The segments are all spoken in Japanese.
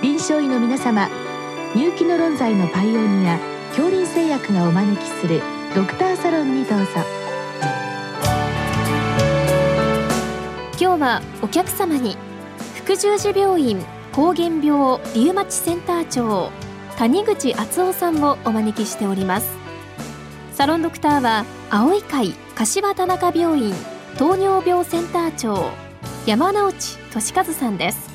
臨床医の皆様入気の論剤のパイオニア恐林製薬がお招きするドクターサロンにどうぞ。今日はお客様に福十字病院膠原病リウマチセンター長谷口敦夫さんをお招きしております。サロンドクターは青い会柏田中病院糖尿病センター長山内俊和さんです。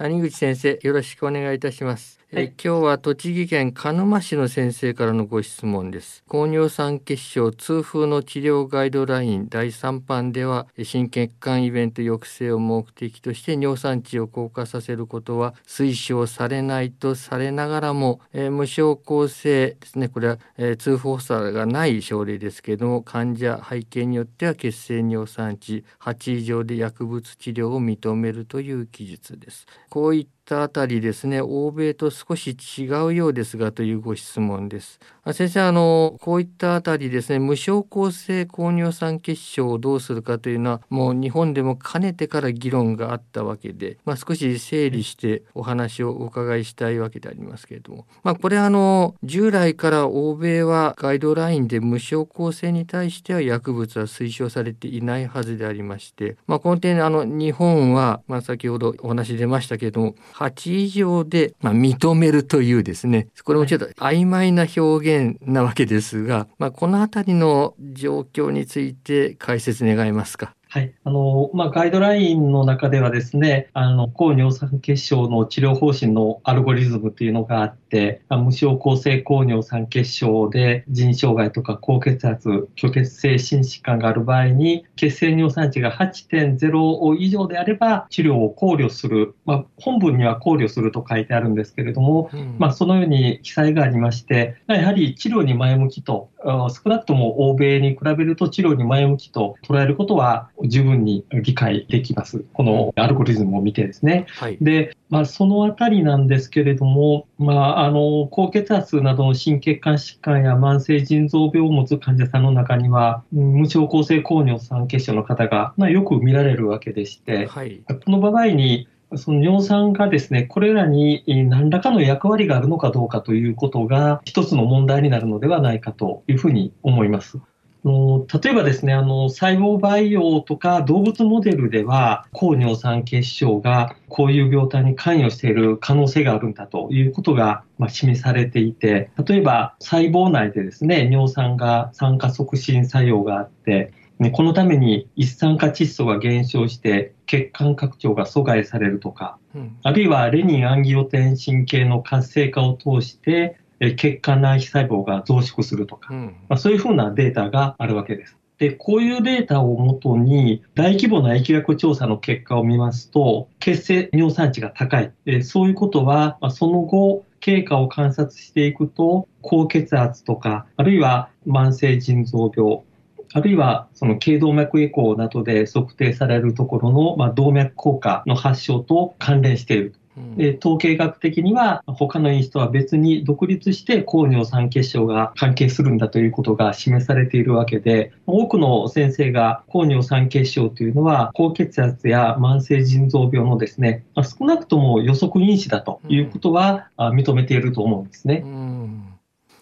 谷口先生よろしくお願いいたします。はい、え今日は栃木県鹿沼市の先生からのご質問です。高尿酸血症痛風の治療ガイドライン第3版では心血管イベント抑制を目的として尿酸値を降下させることは推奨されないとされながらも、えー、無症候性ですね。これは、えー、痛風発作がない症例ですけれども患者背景によっては血清尿酸値8以上で薬物治療を認めるという記述です。こういったたあたりですね欧米と少し違うようですがというご質問です。先生あのこういったあたりですね無症候性高尿酸血症をどうするかというのはもう日本でもかねてから議論があったわけで、まあ、少し整理してお話をお伺いしたいわけでありますけれども、まあ、これあの従来から欧米はガイドラインで無症候性に対しては薬物は推奨されていないはずでありまして、まあ、この点あの日本は、まあ、先ほどお話出ましたけれども8以上で、まあ、認めるというですねこれもちょっと曖昧な表現なわけですが、まあ、この辺りの状況について解説願えますか？はい。あの、まあ、ガイドラインの中ではですね、あの、高尿酸血症の治療方針のアルゴリズムというのがあって、無症候性高尿酸血症で腎障害とか高血圧、虚血性心疾患がある場合に、血清尿酸値が8.0以上であれば治療を考慮する、まあ、本文には考慮すると書いてあるんですけれども、うん、まあ、そのように記載がありまして、やはり治療に前向きと、少なくとも欧米に比べると治療に前向きと捉えることは十分に理解できます。このアルゴリズムを見てですね。はい、で、まあ、そのあたりなんですけれども、まあ、あの、高血圧などの心血管疾患や慢性腎臓病を持つ患者さんの中には、無症候性高尿酸血症の方が、まあ、よく見られるわけでして、はい、この場合に、その尿酸がですね、これらに何らかの役割があるのかどうかということが一つの問題になるのではないかというふうに思います。例えばですね、あの、細胞培養とか動物モデルでは、高尿酸血症がこういう病態に関与している可能性があるんだということが、まあ、示されていて、例えば細胞内でですね、尿酸が酸化促進作用があって、ね、このために一酸化窒素が減少して血管拡張が阻害されるとか、うん、あるいはレニンアンギオテンシン系の活性化を通して血管内皮細胞が増殖するとか、うん、まあ、そういうふうなデータがあるわけです。で、こういうデータをもとに、大規模な疫学調査の結果を見ますと、血清尿酸値が高い。えそういうことは、まあ、その後、経過を観察していくと、高血圧とか、あるいは慢性腎臓病、あるいはその頸動脈エコーなどで測定されるところの、まあ、動脈硬化の発症と関連している。で統計学的には他の因子とは別に独立して高尿酸血症が関係するんだということが示されているわけで多くの先生が高尿酸血症というのは高血圧や慢性腎臓病のですね少なくとも予測因子だということは認めていると思うんですね。うん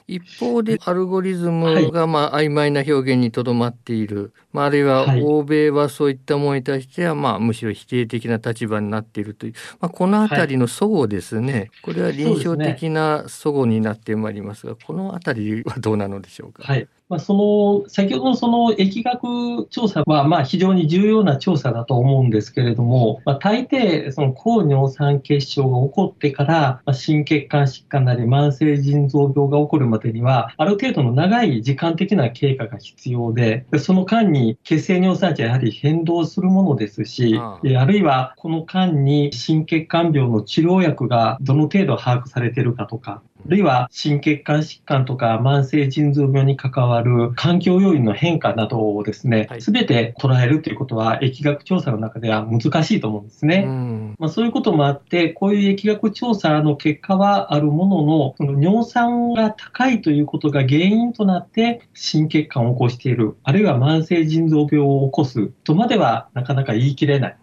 一方でアルゴリズムがまあ曖昧な表現にとどまっている、まあ、あるいは欧米はそういったものに対してはまあむしろ否定的な立場になっているという、まあ、この辺りの齟齬ですね、これは臨床的な齟齬になってまいりますがこの辺りはどうなのでしょうか？はいまあ、その先ほどのその疫学調査はまあ非常に重要な調査だと思うんですけれども、まあ、大抵その高尿酸血症が起こってから、まあ、心血管疾患なり慢性腎臓病が起こるまでにはある程度の長い時間的な経過が必要でその間に血清尿酸値はやはり変動するものですしああ。るいはこの間に心血管病の治療薬がどの程度把握されているかとかあるいは心血管疾患とか慢性腎臓病に関わる環境要因の変化などをですね、す、べ、て捉えるということは疫学調査の中では難しいと思うんですね。うん、まあ、そういうこともあって、こういう疫学調査の結果はあるものの、その尿酸が高いということが原因となって心血管を起こしている、あるいは慢性腎臓病を起こすとまではなかなか言い切れない。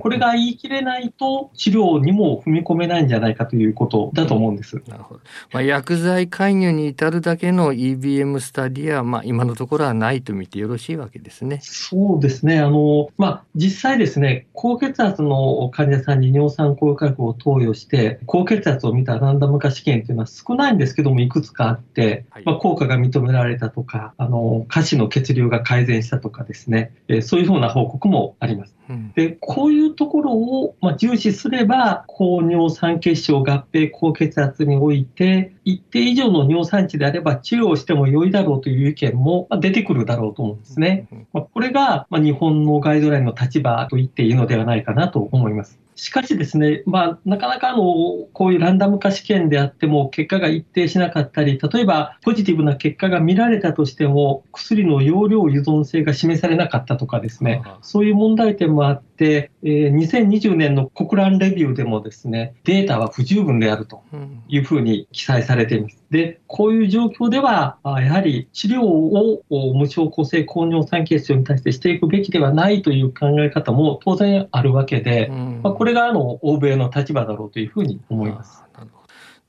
これが言い切れないと治療にも踏み込めないんじゃないかということだと思うんです。なるほど。まあ、薬剤介入に至るだけの EBM スタディは、まあ、今のところはないと見てよろしいわけですね。そうですね。あの、まあ、実際ですね、高血圧の患者さんに尿酸効果薬を投与して、高血圧を見たランダム化試験というのは少ないんですけども、いくつかあって、まあ、効果が認められたとか、あの、下肢の血流が改善したとかですね、えそういうふうな報告もあります。で、こういうところを、重視すれば、高尿酸血症合併高血圧において、一定以上の尿酸値であれば治療しても良いだろうという意見も出てくるだろうと思うんですね。まこれが日本のガイドラインの立場と言っていいのではないかなと思います。しかしですね、まあ、なかなかあの、こういうランダム化試験であっても結果が一定しなかったり、例えばポジティブな結果が見られたとしても、薬の容量依存性が示されなかったとかですね、そういう問題点もあって、えー、2020年の国乱レビューでもですね、データは不十分であるというふうに記載されています。で、こういう状況では、やはり治療を無症候性高尿酸血症に対してしていくべきではないという考え方も当然あるわけで、まあ、これがあの欧米の立場だろうというふうに思います。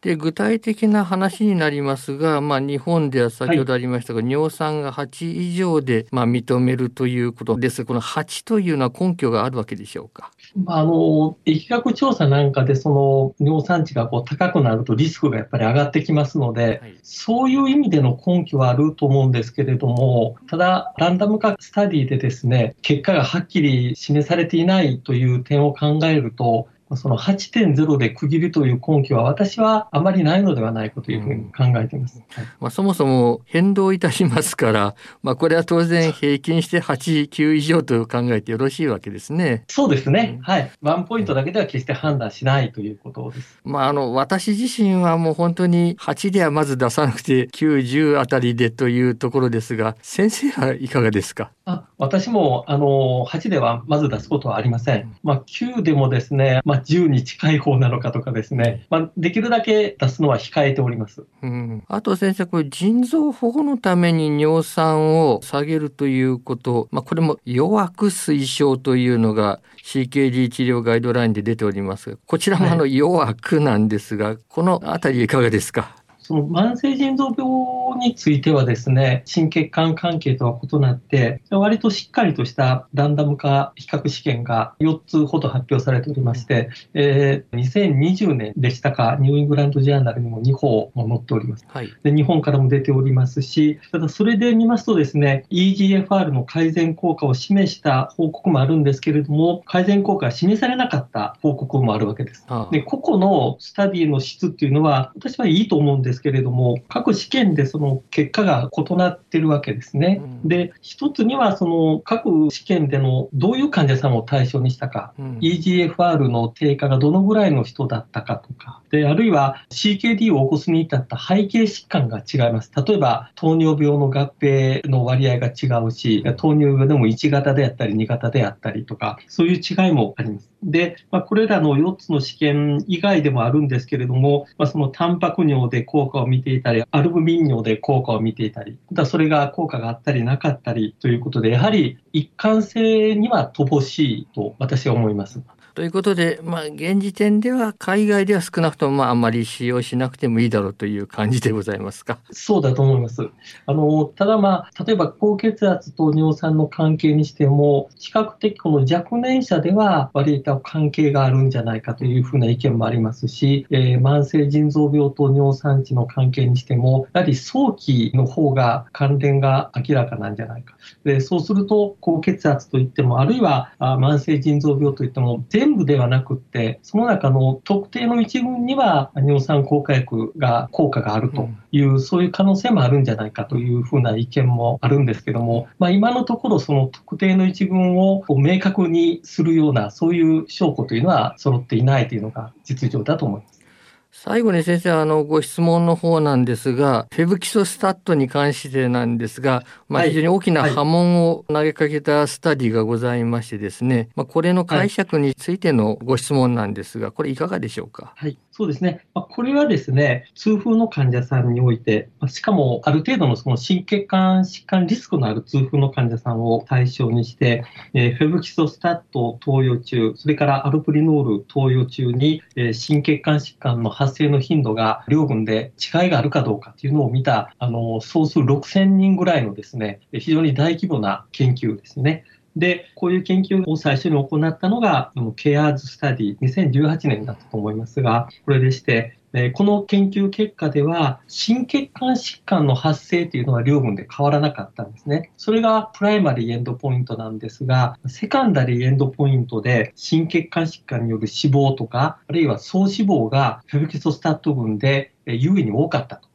で具体的な話になりますが、まあ、日本では先ほどありましたが、はい、尿酸が8以上で、まあ、認めるということです。この8というのは根拠があるわけでしょうか？あの疫学調査なんかでその尿酸値がこう高くなるとリスクがやっぱり上がってきますので、はい、そういう意味での根拠はあると思うんですけれどもただランダム化スタディでですね結果がはっきり示されていないという点を考えるとその8.0で区切るという根拠は私はあまりないのではないかというふうに考えています。はい、まあ、そもそも変動いたしますから、まあ、これは当然平均して8、9以上と考えてよろしいわけですね。そうですね。はい。ワンポイントだけでは決して判断しないということです。まあ、あの、私自身はもう本当に8ではまず出さなくて9、10あたりでというところですが、先生はいかがですか？あ私も、あの、8ではまず出すことはありません。まあ、9でもですね、まあ、10に近い方なのかとかですね、まあ、できるだけ出すのは控えております。うん、あと先生、これ腎臓保護のために尿酸を下げるということ、まあ、これも弱く推奨というのが CKD 治療ガイドラインで出ております。こちらもあの弱くなんですが、はい、このあたりいかがですか？その慢性腎臓病についてはですね、心血管関係とは異なって、割としっかりとしたランダム化比較試験が4つほど発表されておりまして、えー、2020年でしたか、ニューイングランドジャーナルにも2項も載っております。はい、で日本からも出ておりますし、ただそれで見ますとですね、EGFR の改善効果を示した報告もあるんですけれども、改善効果が示されなかった報告もあるわけです。で個々のスタディの質っていうのは、私はいいと思うんですですけれども、各試験でその結果が異なってるわけですね。うん、で、一つにはその各試験でのどういう患者さんを対象にしたか、うん、EGFR の低下がどのぐらいの人だったかとか、で、あるいは CKD を起こすに至った背景疾患が違います。例えば、糖尿病の合併の割合が違うし、糖尿病でも1型であったり2型であったりとか、そういう違いもあります。で、まあ、これらの4つの試験以外でもあるんですけれども、まあ、そのタンパク尿で効果を見ていたり、アルブミン尿で効果を見ていたり、だそれが効果があったりなかったりということで、やはり一貫性には乏しいと私は思います。ということで、まあ、現時点では海外では少なくとも、まあ、あんまり使用しなくてもいいだろうという感じでございますか？そうだと思います。あの、ただまあ、例えば高血圧と尿酸の関係にしても、比較的この若年者では割と関係があるんじゃないかというふうな意見もありますし、えー、慢性腎臓病と尿酸値の関係にしても、やはり早期の方が関連が明らかなんじゃないか。でそうすると、高血圧といっても、あるいはあ慢性腎臓病といっても、全部ではなくって、その中の特定の一群には尿酸効果薬が効果があるという、うん、そういう可能性もあるんじゃないかというふうな意見もあるんですけども、まあ、今のところその特定の一群を明確にするような、そういう証拠というのは揃っていないというのが実情だと思います。最後に先生、あの、ご質問の方なんですが、フェブキソスタットに関してなんですが、まあ、非常に大きな波紋を投げかけたスタディがございましてですね、まあ、これの解釈についてのご質問なんですが、これいかがでしょうか？はい。そうですね。これはですね、痛風の患者さんにおいて、しかもある程度のその心血管疾患リスクのある痛風の患者さんを対象にして、え、フェブキソスタット投与中、それからアルプリノール投与中に、えー、心血管疾患の発生の頻度が両軍で違いがあるかどうかというのを見た、あの、総数6000人ぐらいのですね、非常に大規模な研究ですね。で、こういう研究を最初に行ったのが、ケアーズスタディ、2018年だったと思いますが、これでして、この研究結果では、心血管疾患の発生というのは両群で変わらなかったんですね。それがプライマリーエンドポイントなんですが、セカンダリーエンドポイントで心血管疾患による死亡とか、あるいは総死亡がフェブキソスタット群で有意に多かったと。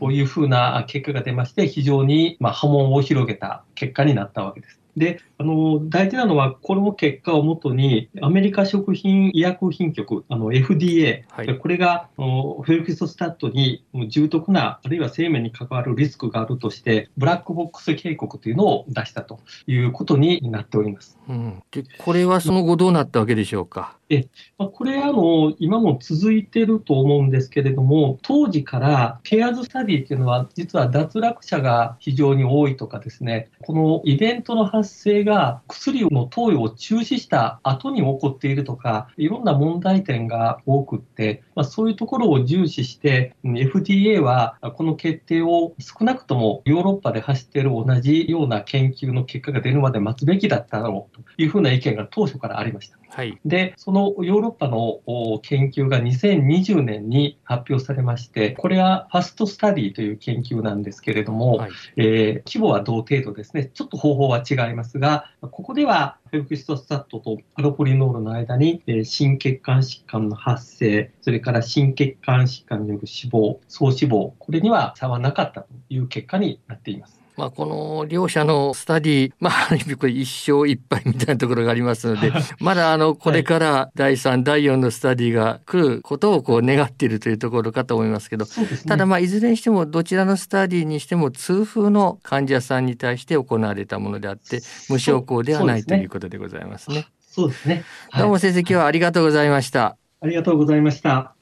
こういうふうな結果が出まして、非常にま波紋を広げた結果になったわけです。で、あの、大事なのは、この結果をもとに、アメリカ食品医薬品局、あの、FDA、はい、これが、フェブキソスタットに重篤な、あるいは生命に関わるリスクがあるとして、ブラックボックス警告というのを出したということになっております。うん、でこれはその後どうなったわけでしょうか。えまあ、これあの、今も続いてると思うんですけれども、当時からケアーズスタディっていうのは、実は脱落者が非常に多いとかですね、このイベントの発生が薬の投与を中止した後に起こっているとか、いろんな問題点が多くって、まあ、そういうところを重視して、FDA はこの決定を少なくともヨーロッパで走っている同じような研究の結果が出るまで待つべきだっただろうというふうな意見が当初からありました。はい、で、そのヨーロッパの研究が2020年に発表されまして、これはファストスタディという研究なんですけれども、はい、えー、規模は同程度ですね、ちょっと方法は違いますが、ここではフェブキストスタットとアロポリノールの間に、えー、心血管疾患の発生、それから心血管疾患による死亡、総死亡、これには差はなかったという結果になっています。まあ、この両者のスタディ、まあ、ある意味これ一生一杯みたいなところがありますので、まだあの、これから第3、第4のスタディが来ることをこう願っているというところかと思いますけど、ね、ただまあ、いずれにしてもどちらのスタディにしても痛風の患者さんに対して行われたものであって、無症候ではないということでございますね。そうですね。どうも先生、今日はありがとうございました。ありがとうございました。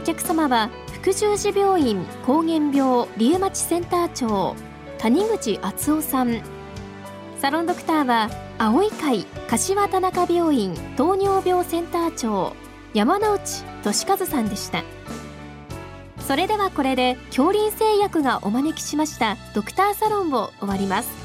お客様は福十字病院膠原病リウマチセンター長谷口敦夫さん。サロンドクターは青い会柏田中病院糖尿病センター長山内俊和さんでした。それではこれで恐林製薬がお招きしましたドクターサロンを終わります。